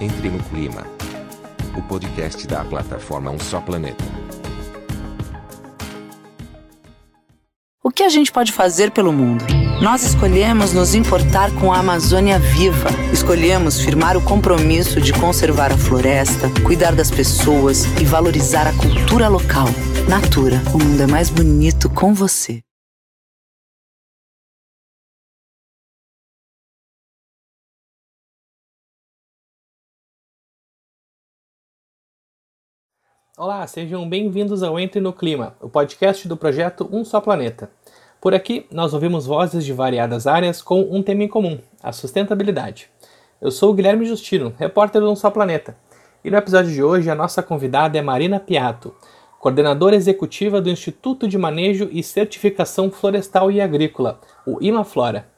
Entre no Clima, o podcast da plataforma Um Só Planeta. O que a gente pode fazer pelo mundo? Nós escolhemos nos importar com a Amazônia viva. Escolhemos firmar o compromisso de conservar a floresta, cuidar das pessoas e valorizar a cultura local. Natura, o mundo é mais bonito com você. Olá, sejam bem-vindos ao Entre no Clima, o podcast do projeto Um Só Planeta. Por aqui, nós ouvimos vozes de variadas áreas com um tema em comum, a sustentabilidade. Eu sou o Guilherme Justino, repórter do Um Só Planeta, e no episódio de hoje a nossa convidada é Marina Piato, coordenadora executiva do Instituto de Manejo e Certificação Florestal e Agrícola, o IMAFlora.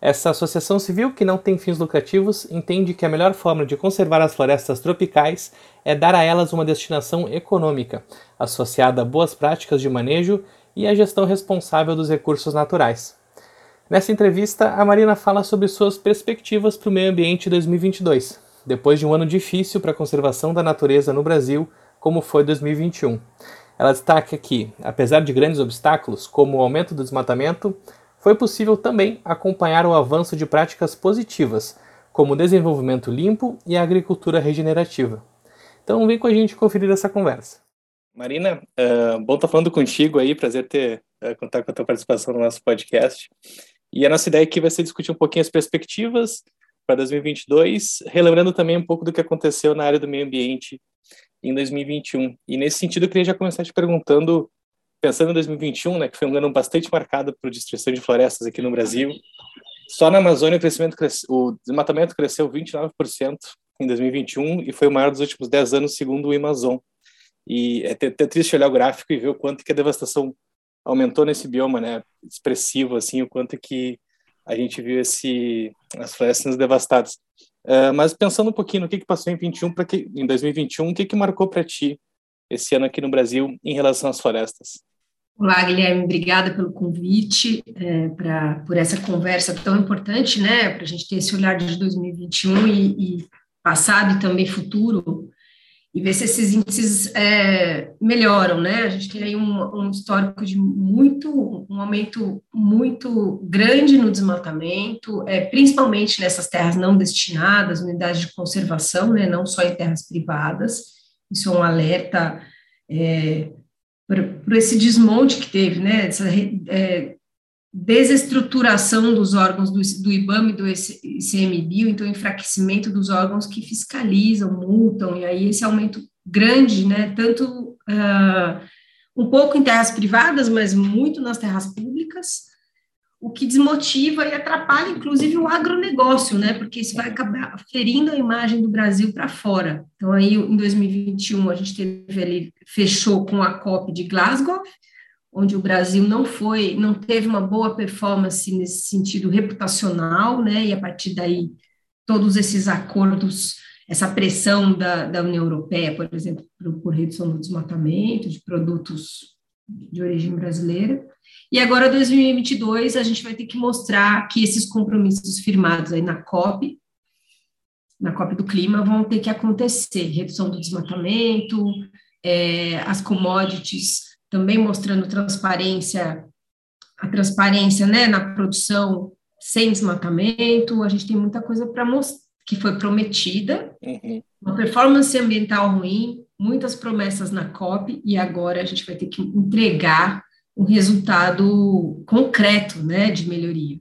Essa associação civil, que não tem fins lucrativos, entende que a melhor forma de conservar as florestas tropicais é dar a elas uma destinação econômica, associada a boas práticas de manejo e a gestão responsável dos recursos naturais. Nessa entrevista, a Marina fala sobre suas perspectivas para o meio ambiente 2022, depois de um ano difícil para a conservação da natureza no Brasil, como foi 2021. Ela destaca que, apesar de grandes obstáculos, como o aumento do desmatamento, foi possível também acompanhar o avanço de práticas positivas, como desenvolvimento limpo e agricultura regenerativa. Então vem com a gente conferir essa conversa. Marina, uh, bom estar falando contigo aí, prazer ter uh, contar com a tua participação no nosso podcast. E a nossa ideia aqui vai ser discutir um pouquinho as perspectivas para 2022, relembrando também um pouco do que aconteceu na área do meio ambiente em 2021. E nesse sentido, eu queria já começar te perguntando pensando em 2021, né, que foi um ano bastante marcado por destruição de florestas aqui no Brasil, só na Amazônia o crescimento cresce, o desmatamento cresceu 29% em 2021 e foi o maior dos últimos 10 anos, segundo o Amazon. E é até, triste olhar o gráfico e ver o quanto que a devastação aumentou nesse bioma, né, expressivo assim, o quanto que a gente viu esse as florestas devastadas. Uh, mas pensando um pouquinho no que, que passou em 21 para que em 2021, o que que marcou para ti esse ano aqui no Brasil em relação às florestas? Olá, Guilherme, obrigada pelo convite, é, pra, por essa conversa tão importante, né, para a gente ter esse olhar de 2021 e, e, passado e também futuro, e ver se esses índices é, melhoram, né, a gente tem aí um, um, histórico de muito, um aumento muito grande no desmatamento, é, principalmente nessas terras não destinadas, unidades de conservação, né, não só em terras privadas, isso é um alerta é, por, esse desmonte que teve, né, essa é, desestruturação dos órgãos do, do IBAMA e do ICMBio, então enfraquecimento dos órgãos que fiscalizam, multam, e aí esse aumento grande, né, tanto uh, um pouco em terras privadas, mas muito nas terras públicas, o que desmotiva e atrapalha, inclusive, o agronegócio, né? Porque isso vai acabar ferindo a imagem do Brasil para fora. Então, aí, em 2021, a gente teve ali, fechou com a COP de Glasgow, onde o Brasil não foi, não teve uma boa performance nesse sentido reputacional, né? E a partir daí, todos esses acordos, essa pressão da, da União Europeia, por exemplo, por, por redução do desmatamento, de produtos de origem brasileira. E agora, 2022, a gente vai ter que mostrar que esses compromissos firmados aí na COP, na COP do clima, vão ter que acontecer. Redução do desmatamento, é, as commodities também mostrando transparência, a transparência né, na produção sem desmatamento. A gente tem muita coisa para mostrar que foi prometida, uhum. uma performance ambiental ruim, muitas promessas na COP, e agora a gente vai ter que entregar um resultado concreto, né, de melhoria.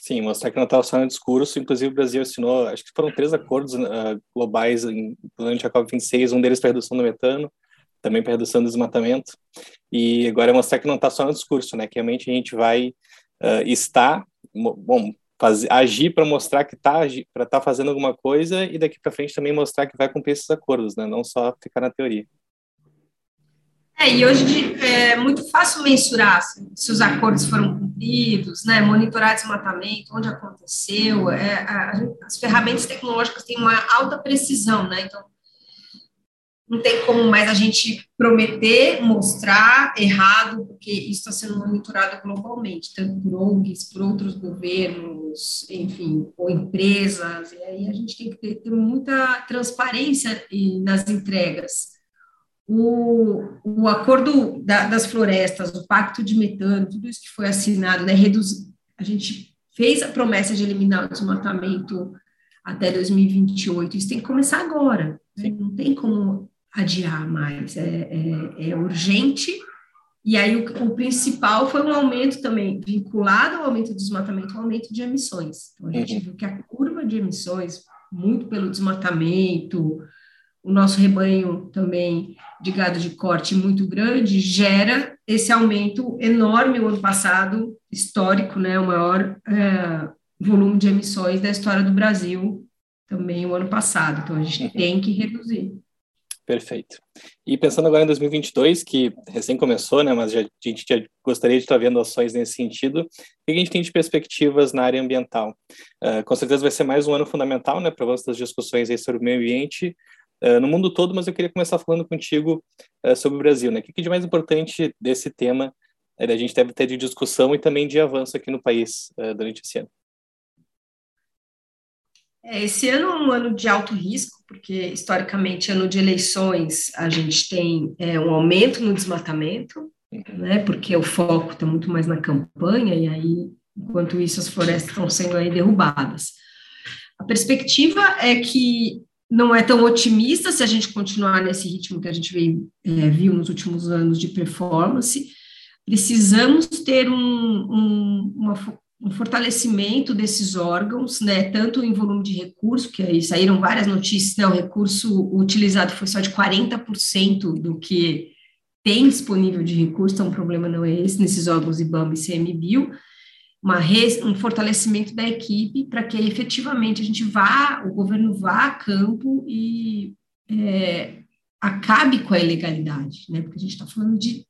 Sim, mostrar que não estava só no discurso, inclusive o Brasil assinou, acho que foram três acordos uh, globais em, durante a COP26, um deles para redução do metano, também para redução do desmatamento, e agora é mostrar que não está só no discurso, né, que realmente a gente vai uh, estar, bom, agir para mostrar que está para tá fazendo alguma coisa e daqui para frente também mostrar que vai cumprir esses acordos, né, não só ficar na teoria. É, e hoje é muito fácil mensurar se, se os acordos foram cumpridos, né, monitorar desmatamento, onde aconteceu, é, a, as ferramentas tecnológicas têm uma alta precisão, né, então não tem como mais a gente prometer, mostrar errado, porque isso está sendo monitorado globalmente, tanto por ONGs, por outros governos, órgãos, enfim, ou empresas, e aí a gente tem que ter, ter muita transparência nas entregas. O, o acordo da, das florestas, o pacto de metano, tudo isso que foi assinado, né, reduz, a gente fez a promessa de eliminar o desmatamento até 2028, isso tem que começar agora, né? não tem como adiar mais, é, é, é urgente e aí o, o, principal foi um aumento também, vinculado ao aumento do desmatamento, o aumento de emissões. Então a gente uhum. viu que a curva de emissões, muito pelo desmatamento, o nosso rebanho também de gado de corte muito grande, gera esse aumento enorme o ano passado, histórico, né, o maior é, volume de emissões da história do Brasil, também o ano passado. Então a gente uhum. tem que reduzir. Perfeito. E pensando agora em 2022, que recém começou, né, mas já, a gente já gostaria de estar vendo ações nesse sentido, o que a gente tem de perspectivas na área ambiental? Uh, com certeza vai ser mais um ano fundamental, né, para as discussões aí sobre o meio ambiente uh, no mundo todo, mas eu queria começar falando contigo uh, sobre o Brasil, né? O que, que de mais importante desse tema a gente deve ter de discussão e também de avanço aqui no país durante esse ano? É, esse ano é um ano de alto risco, porque historicamente, ano de eleições, a gente tem é, um aumento no desmatamento, né, porque o foco está muito mais na campanha, e aí, enquanto isso, as florestas estão sendo aí derrubadas. A perspectiva é que não é tão otimista se a gente continuar nesse ritmo que a gente veio, é, viu nos últimos anos de performance. Precisamos ter um, um, uma, um fortalecimento desses órgãos, né, tanto em volume de recurso, que aí saíram várias notícias, né, o recurso utilizado foi só de 40% do que tem disponível de recurso, então o problema não é esse, nesses órgãos IBAMA e CMBio, uma res, um fortalecimento da equipe para que efetivamente a gente vá, o governo vá a campo e é, acabe com a ilegalidade, né? Porque a gente está falando de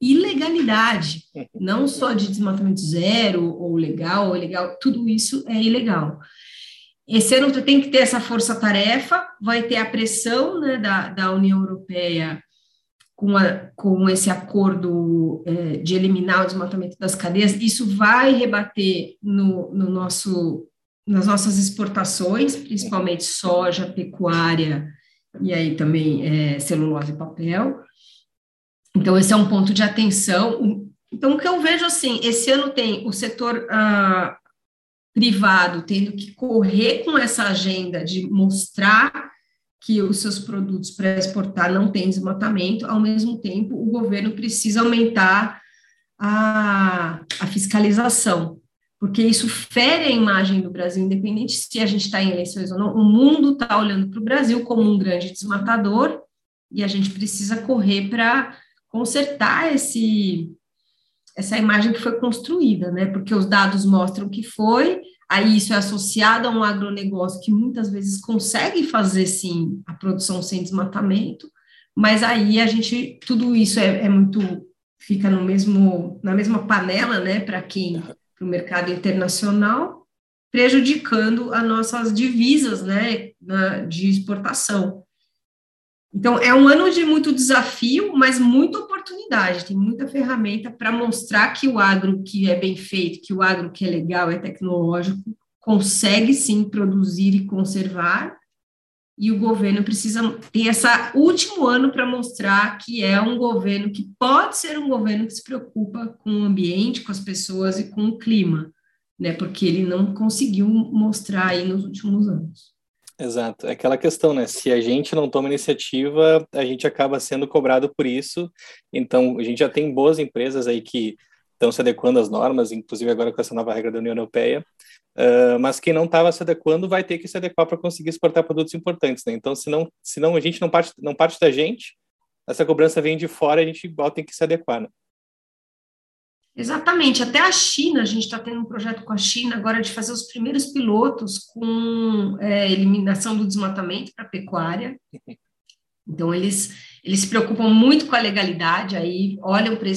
ilegalidade, não só de desmatamento zero, ou legal, ou ilegal, tudo isso é ilegal. Esse ano tem que ter essa força-tarefa, vai ter a pressão né, da, da União Europeia com, a, com esse acordo é, de eliminar o desmatamento das cadeias, isso vai rebater no, no nosso, nas nossas exportações, principalmente soja, pecuária, e aí também é, celulose e papel. Então, esse é um ponto de atenção. Então, o que eu vejo assim, esse ano tem o setor ah, privado tendo que correr com essa agenda de mostrar que os seus produtos para exportar não têm desmatamento, ao mesmo tempo, o governo precisa aumentar a, a fiscalização porque isso fere a imagem do Brasil, independente se a gente está em eleições ou não. O mundo está olhando para o Brasil como um grande desmatador e a gente precisa correr para consertar esse, essa imagem que foi construída, né? Porque os dados mostram que foi, aí isso é associado a um agronegócio que muitas vezes consegue fazer sim a produção sem desmatamento, mas aí a gente, tudo isso é, é muito, fica no mesmo, na mesma panela, né? Para quem para o mercado internacional, prejudicando as nossas divisas né, de exportação. Então, é um ano de muito desafio, mas muita oportunidade, tem muita ferramenta para mostrar que o agro que é bem feito, que o agro que é legal, é tecnológico, consegue sim produzir e conservar, e o governo precisa ter esse último ano para mostrar que é um governo que pode ser um governo que se preocupa com o ambiente, com as pessoas e com o clima, né? Porque ele não conseguiu mostrar aí nos últimos anos. Exato, é aquela questão, né? Se a gente não toma iniciativa, a gente acaba sendo cobrado por isso. Então, a gente já tem boas empresas aí que estão se adequando às normas, inclusive agora com essa nova regra da União Europeia, Uh, mas quem não estava se adequando vai ter que se adequar para conseguir exportar produtos importantes, né? Então, se não, se não a gente não parte, não parte da gente, essa cobrança vem de fora, a gente igual tem que se adequar, né? Exatamente, até a China, a gente está tendo um projeto com a China agora de fazer os primeiros pilotos com é, eliminação do desmatamento para pecuária. Então, eles, eles se preocupam muito com a legalidade, aí olham para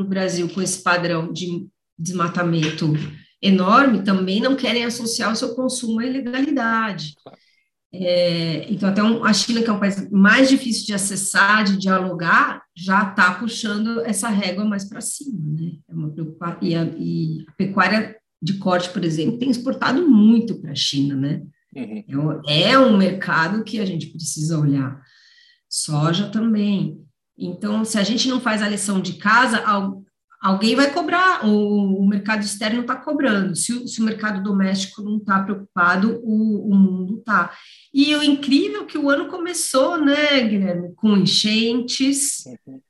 o Brasil com esse padrão de desmatamento enorme, também não querem associar o seu consumo à ilegalidade. É, então, até um, a China, que é um país mais difícil de acessar, de dialogar, já está puxando essa régua mais para cima, né? É uma e a, e a pecuária de corte, por exemplo, tem exportado muito para a China, né? Uhum. É, é um mercado que a gente precisa olhar. Soja também. Então, se a gente não faz a lição de casa, alguém vai cobrar, o, mercado externo está cobrando. Se o, se o, mercado doméstico não está preocupado, o, o mundo está. E o incrível é que o ano começou, né, Guilherme, com enchentes, uhum.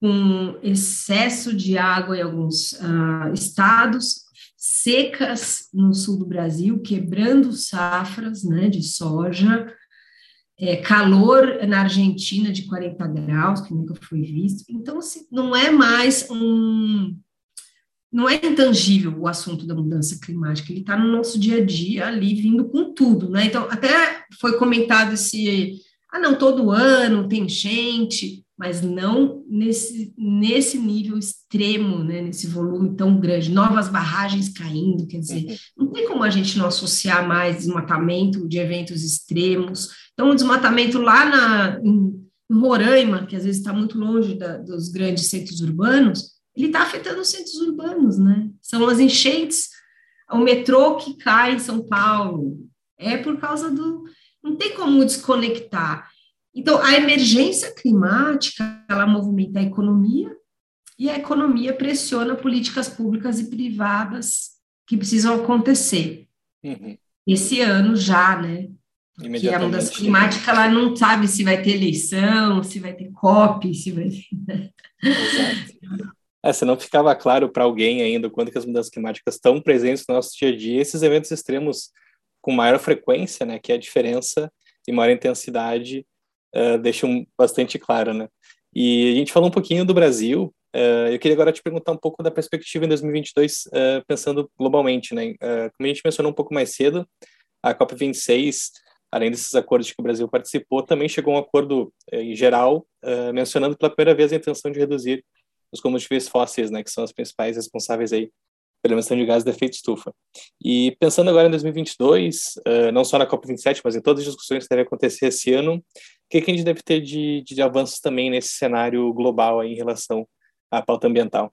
com excesso de água em alguns uh, estados, secas no sul do Brasil, quebrando safras né, de soja, é, calor na Argentina de 40 graus, que nunca foi visto. Então, assim, não é mais um. Não é intangível o assunto da mudança climática, ele está no nosso dia a dia ali, vindo com tudo, né? Então, até foi comentado esse. Ah, não, todo ano tem enchente mas não nesse, nesse nível extremo, né, nesse volume tão grande, novas barragens caindo, quer dizer, uhum. não tem como a gente não associar mais desmatamento de eventos extremos. Então, o desmatamento lá na, em, em Roraima, que às vezes está muito longe da, dos grandes centros urbanos, ele está afetando os centros urbanos, né? São as enchentes, o metrô que cai em São Paulo, é por causa do. Não tem como desconectar. Então, a emergência climática, ela movimenta a economia, e a economia pressiona políticas públicas e privadas que precisam acontecer. Uhum. Esse ano já, né? Que a mudança climática, ela não sabe se vai ter eleição, se vai ter COP, se vai ter... Exato. É, se não ficava claro para alguém ainda quando que as mudanças climáticas estão presentes no nosso dia a dia, esses eventos extremos com maior frequência, né, que é a diferença e maior intensidade uh, deixam bastante claro, né? E a gente falou um pouquinho do Brasil. Uh, eu queria agora te perguntar um pouco da perspectiva em 2022, uh, pensando globalmente, né? Como a gente mencionou um pouco mais cedo, a COP26, além desses acordos que o Brasil participou, também chegou a um acordo em geral, mencionando pela primeira vez a intenção de reduzir os combustíveis fósseis, né, que são os principais responsáveis aí pela emissão de gases de efeito estufa. E pensando agora em 2022, não só na COP27, mas em todas as discussões que devem acontecer esse ano, que, que a gente deve ter de, de avanços também nesse cenário global aí em relação à pauta ambiental?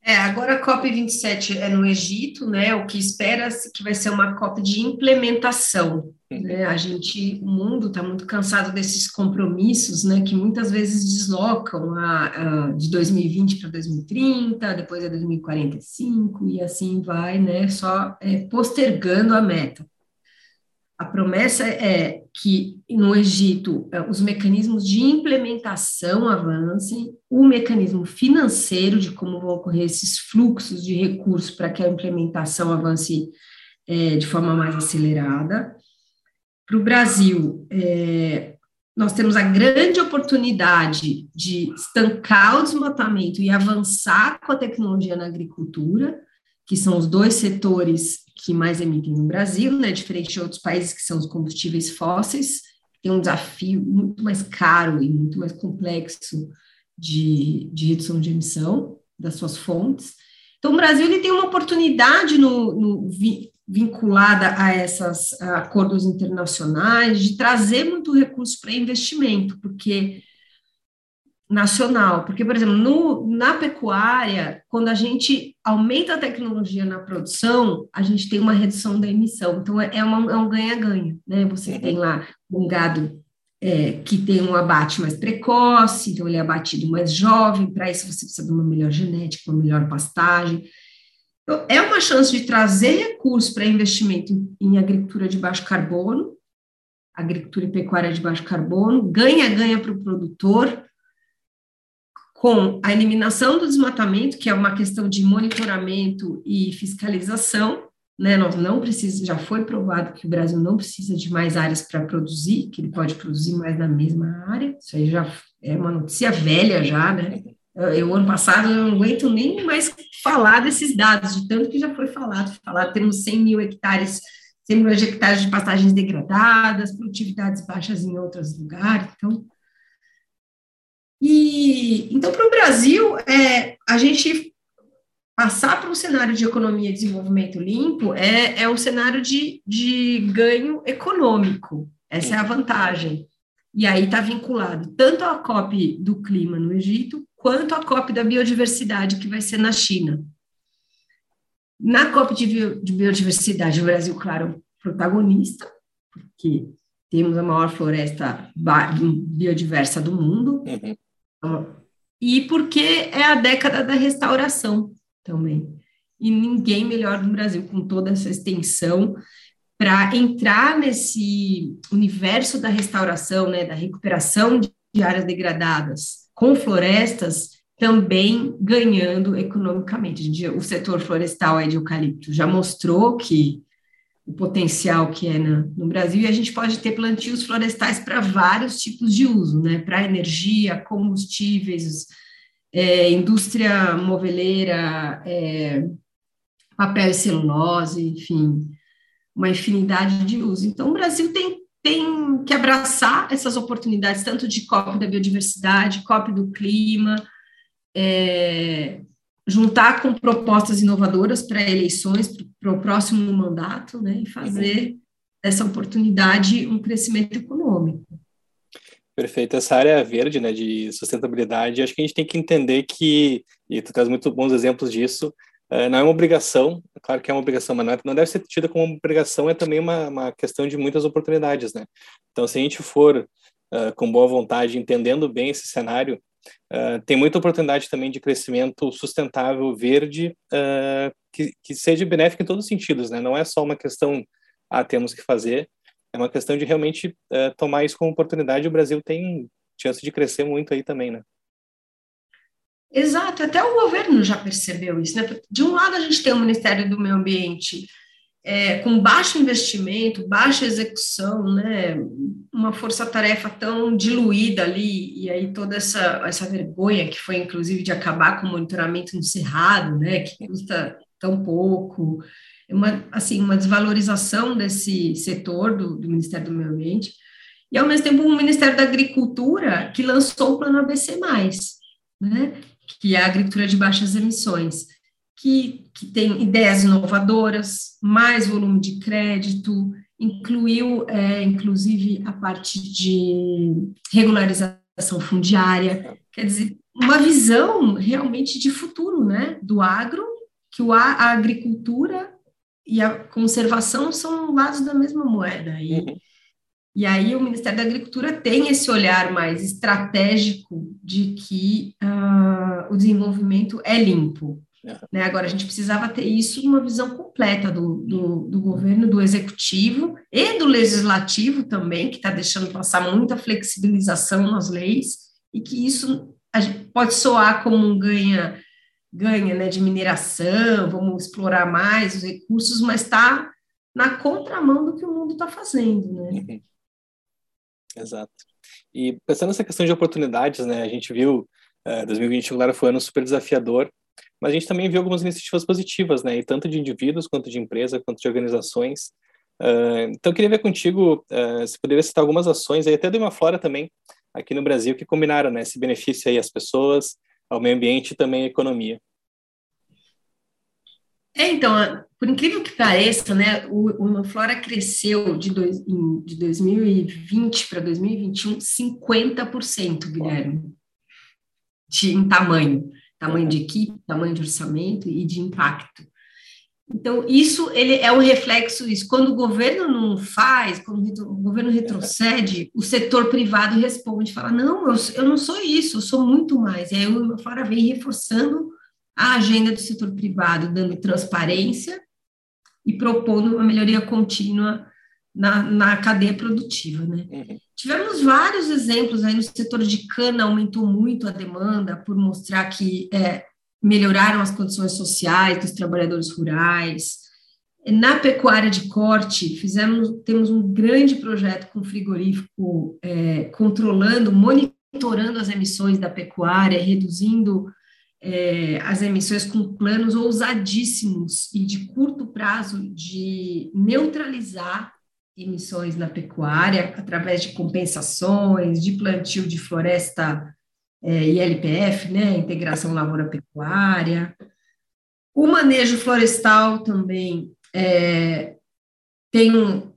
É, agora a COP27 é no Egito, né? O que espera-se que vai ser uma COP de implementação. Uhum. Né? A gente, o mundo está muito cansado desses compromissos, né? Que muitas vezes deslocam a, a de 2020 para 2030, depois é 2045 e assim vai, né? Só é, postergando a meta. A promessa é que no Egito eh, os mecanismos de implementação avancem, o mecanismo financeiro de como vão ocorrer esses fluxos de recursos para que a implementação avance é, de forma mais acelerada. Para o Brasil, é, nós temos a grande oportunidade de estancar o desmatamento e avançar com a tecnologia na agricultura, que são os dois setores que mais emitem no Brasil, né, diferente de outros países que são os combustíveis fósseis, tem um desafio muito mais caro e muito mais complexo de, de redução de emissão das suas fontes. Então, o Brasil ele tem uma oportunidade no, no vinculada a esses acordos internacionais de trazer muito recurso para investimento, porque nacional, porque, por exemplo, no, na pecuária, quando a gente aumenta a tecnologia na produção, a gente tem uma redução da emissão, então é, é uma, é um ganha-ganha, né? Você tem lá um gado é, que tem um abate mais precoce, então ele é abatido mais jovem, para isso você precisa de uma melhor genética, uma melhor pastagem. Então, é uma chance de trazer recursos para investimento em, em agricultura de baixo carbono, agricultura e pecuária de baixo carbono, ganha-ganha para o produtor, com a eliminação do desmatamento, que é uma questão de monitoramento e fiscalização, né? Nós não precisamos, já foi provado que o Brasil não precisa de mais áreas para produzir, que ele pode produzir mais na mesma área. Isso aí já é uma notícia velha já, né? Eu, ano passado, eu não aguento nem mais falar desses dados, de tanto que já foi falado. Falar, temos 100 mil hectares, 100 mil hectares de pastagens degradadas, produtividades baixas em outros lugares. Então, e então, para o Brasil, é, a gente passar para um cenário de economia e desenvolvimento limpo é, é um cenário de, de ganho econômico. Essa é a vantagem. E aí está vinculado tanto à COP do clima no Egito, quanto à COP da biodiversidade, que vai ser na China. Na COP de Biodiversidade, o Brasil, claro, protagonista, porque temos a maior floresta biodiversa do mundo, uhum. E porque é a década da restauração também. E ninguém melhor no Brasil, com toda essa extensão, para entrar nesse universo da restauração, né, da recuperação de áreas degradadas com florestas, também ganhando economicamente. O setor florestal de eucalipto já mostrou que o potencial que é no, no Brasil, e a gente pode ter plantios florestais para vários tipos de uso, né? Para energia, combustíveis, é, indústria moveleira, é, papel e celulose, enfim, uma infinidade de usos. Então, o Brasil tem, tem que abraçar essas oportunidades, tanto de COP da biodiversidade, COP do clima, é, juntar com propostas inovadoras para eleições, para o próximo mandato, né, e fazer uhum. dessa oportunidade um crescimento econômico. Perfeito. Essa área verde, né, de sustentabilidade, acho que a gente tem que entender que, e tu traz muito bons exemplos disso, uh, não é uma obrigação, claro que é uma obrigação, mas é, não deve ser tida como uma obrigação, é também uma, uma questão de muitas oportunidades, né? Então, se a gente for uh, com boa vontade, entendendo bem esse cenário, Uh, tem muita oportunidade também de crescimento sustentável, verde, uh, que, que seja benéfico em todos os sentidos, né? Não é só uma questão, ah, temos que fazer, é uma questão de realmente uh, tomar isso como oportunidade. O Brasil tem chance de crescer muito aí também, né? Exato, até o governo já percebeu isso, né? De um lado a gente tem o Ministério do Meio Ambiente é, com baixo investimento, baixa execução, né, uma força-tarefa tão diluída ali, e aí toda essa, essa vergonha que foi, inclusive, de acabar com o monitoramento no Cerrado, né, que custa tão pouco, uma, assim, uma desvalorização desse setor do, do Ministério do Meio Ambiente, e, ao mesmo tempo, o Ministério da Agricultura, que lançou o Plano ABC+, né, que é a agricultura de baixas emissões, que, que tem ideias inovadoras, mais volume de crédito, incluiu, é, inclusive, a parte de regularização fundiária, quer dizer, uma visão realmente de futuro, né, do agro, que o, a agricultura e a conservação são lados da mesma moeda. E, uhum. e aí o Ministério da Agricultura tem esse olhar mais estratégico de que uh, o desenvolvimento é limpo. Né? Agora, a gente precisava ter isso numa visão completa do, do, do governo, do executivo e do legislativo também, que está deixando passar muita flexibilização nas leis, e que isso pode soar como um ganha, ganha né, de mineração, vamos explorar mais os recursos, mas está na contramão do que o mundo está fazendo. Né? Uhum. Exato. E pensando nessa questão de oportunidades, né, a gente viu uh, 2021 claro, foi um ano super desafiador, mas a gente também viu algumas iniciativas positivas, né? E tanto de indivíduos, quanto de empresa, quanto de organizações. Uh, então, eu queria ver contigo uh, se poderia citar algumas ações, aí até de uma fora também, aqui no Brasil, que combinaram né, esse benefício aí às pessoas, ao meio ambiente e também à economia. É, então, por incrível que pareça, né, o, o Flora cresceu de, dois, de 2020 para 2021 50%, Guilherme, de, em tamanho tamanho de equipe, tamanho de orçamento e de impacto. Então, isso ele é um reflexo disso. Quando o governo não faz, quando o governo retrocede, o setor privado responde, fala, não, eu, eu não sou isso, eu sou muito mais. E aí o Fora vem reforçando a agenda do setor privado, dando transparência e propondo uma melhoria contínua na, na cadeia produtiva, né? Uhum. Tivemos vários exemplos aí no setor de cana, aumentou muito a demanda por mostrar que é, melhoraram as condições sociais dos trabalhadores rurais. Na pecuária de corte, fizemos, temos um grande projeto com frigorífico é, controlando, monitorando as emissões da pecuária, reduzindo é, as emissões com planos ousadíssimos e de curto prazo de neutralizar emissões na pecuária, através de compensações, de plantio de floresta é, ILPF, né, integração lavoura-pecuária. O manejo florestal também é, tem um,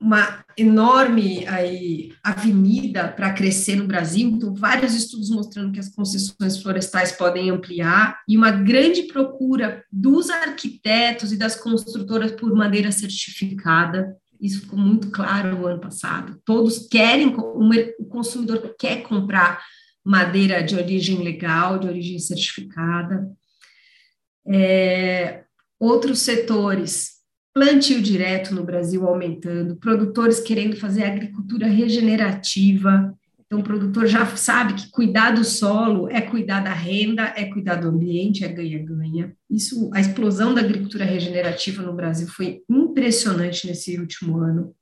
uma enorme aí, avenida para crescer no Brasil, então vários estudos mostrando que as concessões florestais podem ampliar, e uma grande procura dos arquitetos e das construtoras por madeira certificada, isso ficou muito claro no ano passado, todos querem, o consumidor quer comprar madeira de origem legal, de origem certificada, é, outros setores plantio direto no Brasil aumentando, produtores querendo fazer agricultura regenerativa. Então, o produtor já sabe que cuidar do solo é cuidar da renda, é cuidar do ambiente, é ganha-ganha. Isso, a explosão da agricultura regenerativa no Brasil foi impressionante nesse último ano.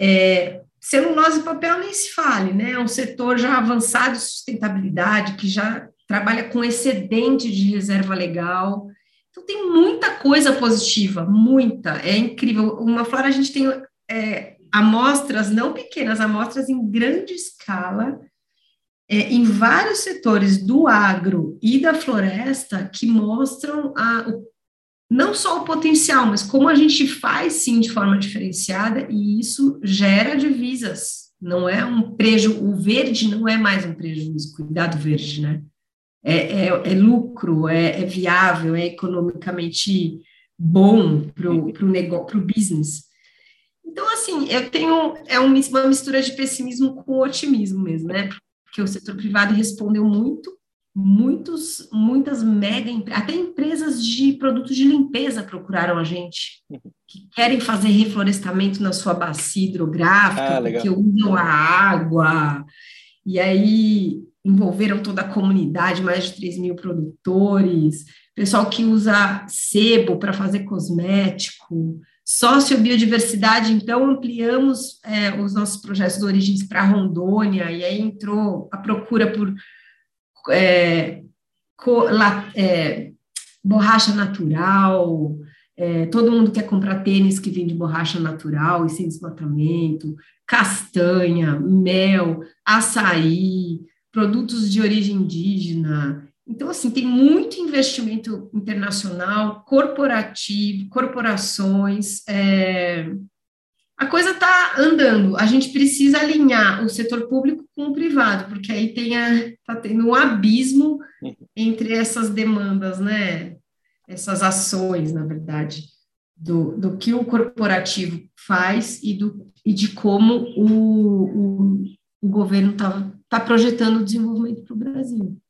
É, celulose e papel nem se fale, né? É um setor já avançado de sustentabilidade, que já trabalha com excedente de reserva legal, então, tem muita coisa positiva, muita, é incrível. Uma flora, a gente tem é, amostras, não pequenas, amostras em grande escala, é, em vários setores do agro e da floresta, que mostram a, o, não só o potencial, mas como a gente faz, sim, de forma diferenciada, e isso gera divisas. Não é um prejuízo, o verde não é mais um prejuízo, cuidado verde, né? é, é, é lucro, é, é, viável, é economicamente bom para o negócio, para o business. Então, assim, eu tenho é uma mistura de pessimismo com otimismo mesmo, né? Porque o setor privado respondeu muito, muitos, muitas mega até empresas de produtos de limpeza procuraram a gente, que querem fazer reflorestamento na sua bacia hidrográfica, ah, porque usam a água. E aí envolveram toda a comunidade, mais de 3 mil produtores, pessoal que usa sebo para fazer cosmético, sociobiodiversidade, então ampliamos é, os nossos projetos de origens para Rondônia, e aí entrou a procura por é, co, la, é, borracha natural, é, todo mundo quer comprar tênis que vem de borracha natural e sem desmatamento, castanha, mel, açaí, produtos de origem indígena. Então, assim, tem muito investimento internacional, corporativo, corporações. É... A coisa está andando. A gente precisa alinhar o setor público com o privado, porque aí tem está tendo um abismo entre essas demandas, né? Essas ações, na verdade, do, do que o corporativo faz e, do, e de como o, o, o governo está está projetando o desenvolvimento para o Brasil.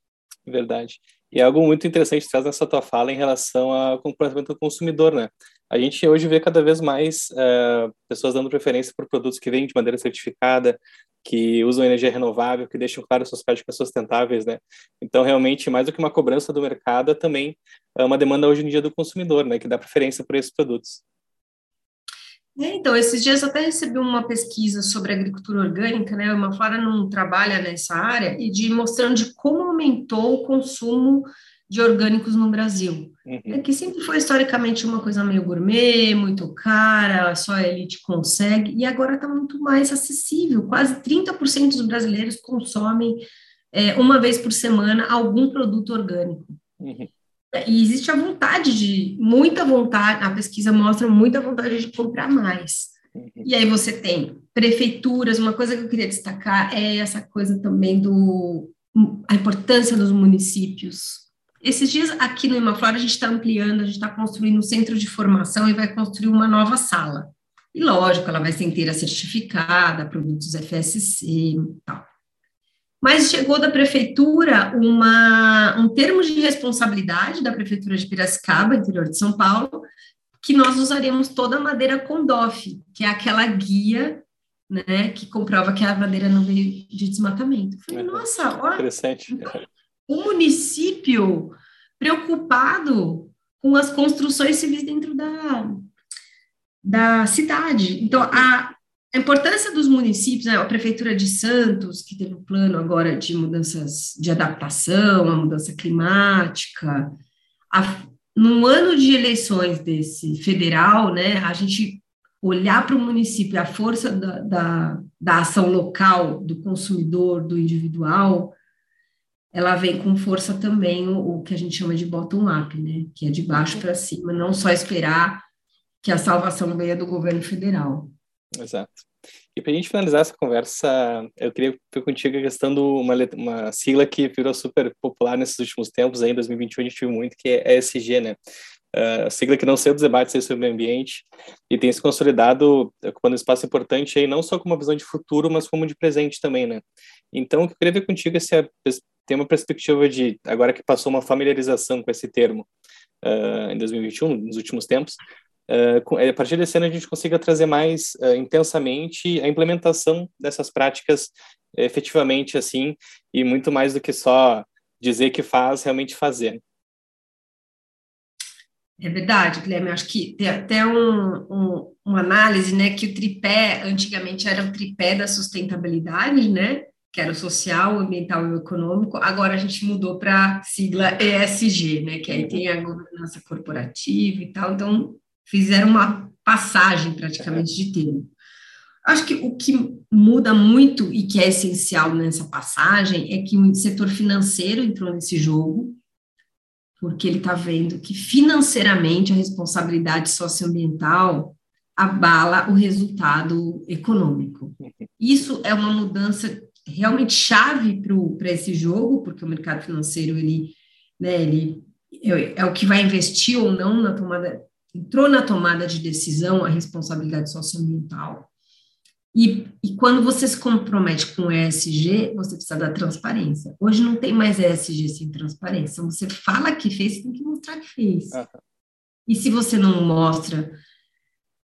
Verdade. E é algo muito interessante traz nessa tua fala em relação ao comportamento do consumidor, né? A gente hoje vê cada vez mais uh, pessoas dando preferência por produtos que vêm de maneira certificada, que usam energia renovável, que deixam claro suas práticas sustentáveis, né? Então, realmente, mais do que uma cobrança do mercado, é também é uma demanda hoje em dia do consumidor, né? Que dá preferência por esses produtos. É, então, esses dias eu até recebi uma pesquisa sobre agricultura orgânica, né? Uma Flora não trabalha nessa área, e de mostrando de como aumentou o consumo de orgânicos no Brasil. Uhum. É que sempre foi historicamente uma coisa meio gourmet, muito cara, só a elite consegue, e agora está muito mais acessível. Quase 30% dos brasileiros consomem é, uma vez por semana algum produto orgânico. Uhum. E existe a vontade de, muita vontade, a pesquisa mostra muita vontade de comprar mais. Uhum. E aí você tem prefeituras, uma coisa que eu queria destacar é essa coisa também do a importância dos municípios. Esses dias aqui no Imaflora a gente está ampliando, a gente está construindo um centro de formação e vai construir uma nova sala. E lógico, ela vai ser inteira certificada, produtos FSC e tal mas chegou da prefeitura uma, um termo de responsabilidade da prefeitura de Piracicaba, interior de São Paulo, que nós usaremos toda a madeira Condof, que é aquela guia né, que comprova que a madeira não veio de desmatamento. falei, nossa, olha, interessante. o município preocupado com as construções civis dentro da, da cidade. Então, a, a importância dos municípios, né, a Prefeitura de Santos, que teve um plano agora de mudanças de adaptação, a mudança climática, a, num ano de eleições desse federal, né, a gente olhar para o município, a força da, da, da ação local, do consumidor, do individual, ela vem com força também o, o que a gente chama de bottom-up, né, que é de baixo para cima, não só esperar que a salvação venha do governo federal. Exato. E para a gente finalizar essa conversa, eu queria ver contigo a questão de uma, uma sigla que virou super popular nesses últimos tempos, aí em 2021 a gente viu muito, que é ESG, né? Uh, sigla que não saiu dos debates sobre o meio ambiente e tem se consolidado ocupando um espaço importante aí, não só com uma visão de futuro, mas como de presente também, né? Então, eu queria ver contigo se é, tem uma perspectiva de, agora que passou uma familiarização com esse termo uh, em 2021, nos últimos tempos, uh, a partir desse ano a gente consiga trazer mais uh, intensamente a implementação dessas práticas efetivamente assim, e muito mais do que só dizer que faz, realmente fazer. É verdade, Guilherme. Acho que tem até um, um, uma análise, né, que o tripé antigamente era o tripé da sustentabilidade, né, que era o social, o ambiental e o econômico. Agora a gente mudou para sigla ESG, né, que aí tem a governança corporativa e tal. Então fizeram uma passagem praticamente de termo. Acho que o que muda muito e que é essencial nessa passagem é que o setor financeiro entrou nesse jogo porque ele está vendo que financeiramente a responsabilidade socioambiental abala o resultado econômico. Isso é uma mudança realmente chave para esse jogo, porque o mercado financeiro ele, né, ele é, é, o que vai investir ou não na tomada, entrou na tomada de decisão a responsabilidade socioambiental. E, e quando você se compromete com ESG, você precisa da transparência. Hoje não tem mais ESG sem transparência. Então, você fala que fez, você tem que mostrar que fez. Uhum. E se você não mostra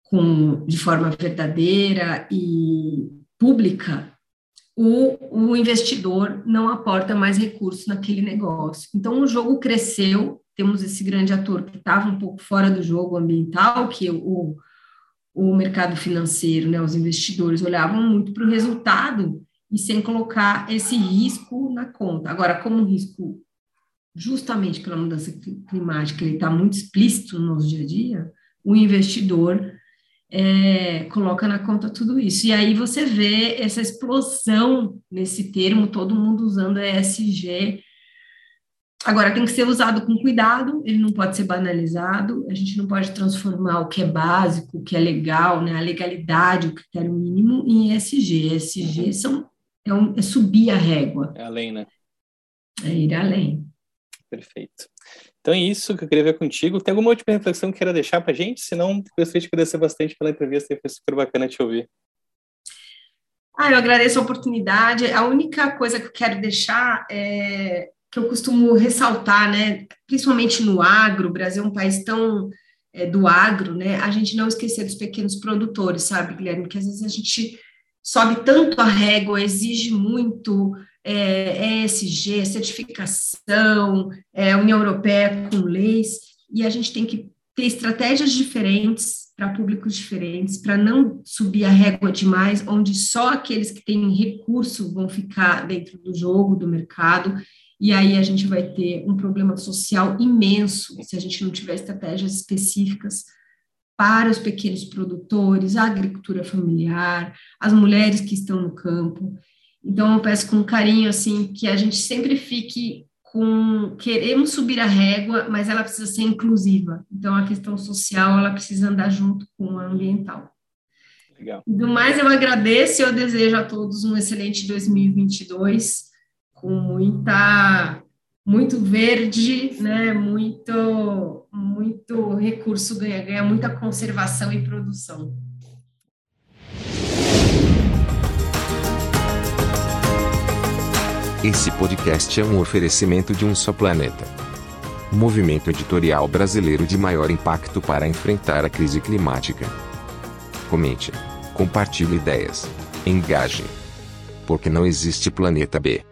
com, de forma verdadeira e pública, o, o investidor não aporta mais recursos naquele negócio. Então, o jogo cresceu, temos esse grande ator que estava um pouco fora do jogo ambiental, que o, o mercado financeiro, né, os investidores olhavam muito para o resultado e sem colocar esse risco na conta. Agora, como um risco justamente pela mudança climática, ele está muito explícito no nosso dia a dia, o investidor é, coloca na conta tudo isso. E aí você vê essa explosão nesse termo, todo mundo usando ESG Agora, tem que ser usado com cuidado, ele não pode ser banalizado, a gente não pode transformar o que é básico, o que é legal, né, a legalidade, o critério mínimo, em ESG. ESG uhum. são, é, um, é subir a régua. É além, né? É ir além. Perfeito. Então é isso que eu queria ver contigo. Tem alguma última reflexão que queira deixar para a gente? Senão, gostaria de agradecer bastante pela entrevista, foi super bacana te ouvir. Ah, eu agradeço a oportunidade. A única coisa que eu quero deixar é que eu costumo ressaltar, né, principalmente no agro, o Brasil é um país tão é, do agro, né, a gente não esquecer dos pequenos produtores, sabe, Guilherme, que às vezes a gente sobe tanto a régua, exige muito é, ESG, certificação, é, União Europeia com leis, e a gente tem que ter estratégias diferentes para públicos diferentes, para não subir a régua demais, onde só aqueles que têm recurso vão ficar dentro do jogo, do mercado, e aí a gente vai ter um problema social imenso se a gente não tiver estratégias específicas para os pequenos produtores, a agricultura familiar, as mulheres que estão no campo. Então, eu peço com carinho, assim, que a gente sempre fique com... Queremos subir a régua, mas ela precisa ser inclusiva. Então, a questão social, ela precisa andar junto com a ambiental. Legal. Do mais, eu agradeço e eu desejo a todos um excelente 2022 com muita muito verde, né? Muito muito recurso ganha, ganha muita conservação e produção. Esse podcast é um oferecimento de um só planeta. Movimento editorial brasileiro de maior impacto para enfrentar a crise climática. Comente, compartilhe ideias, engaje. Porque não existe planeta B.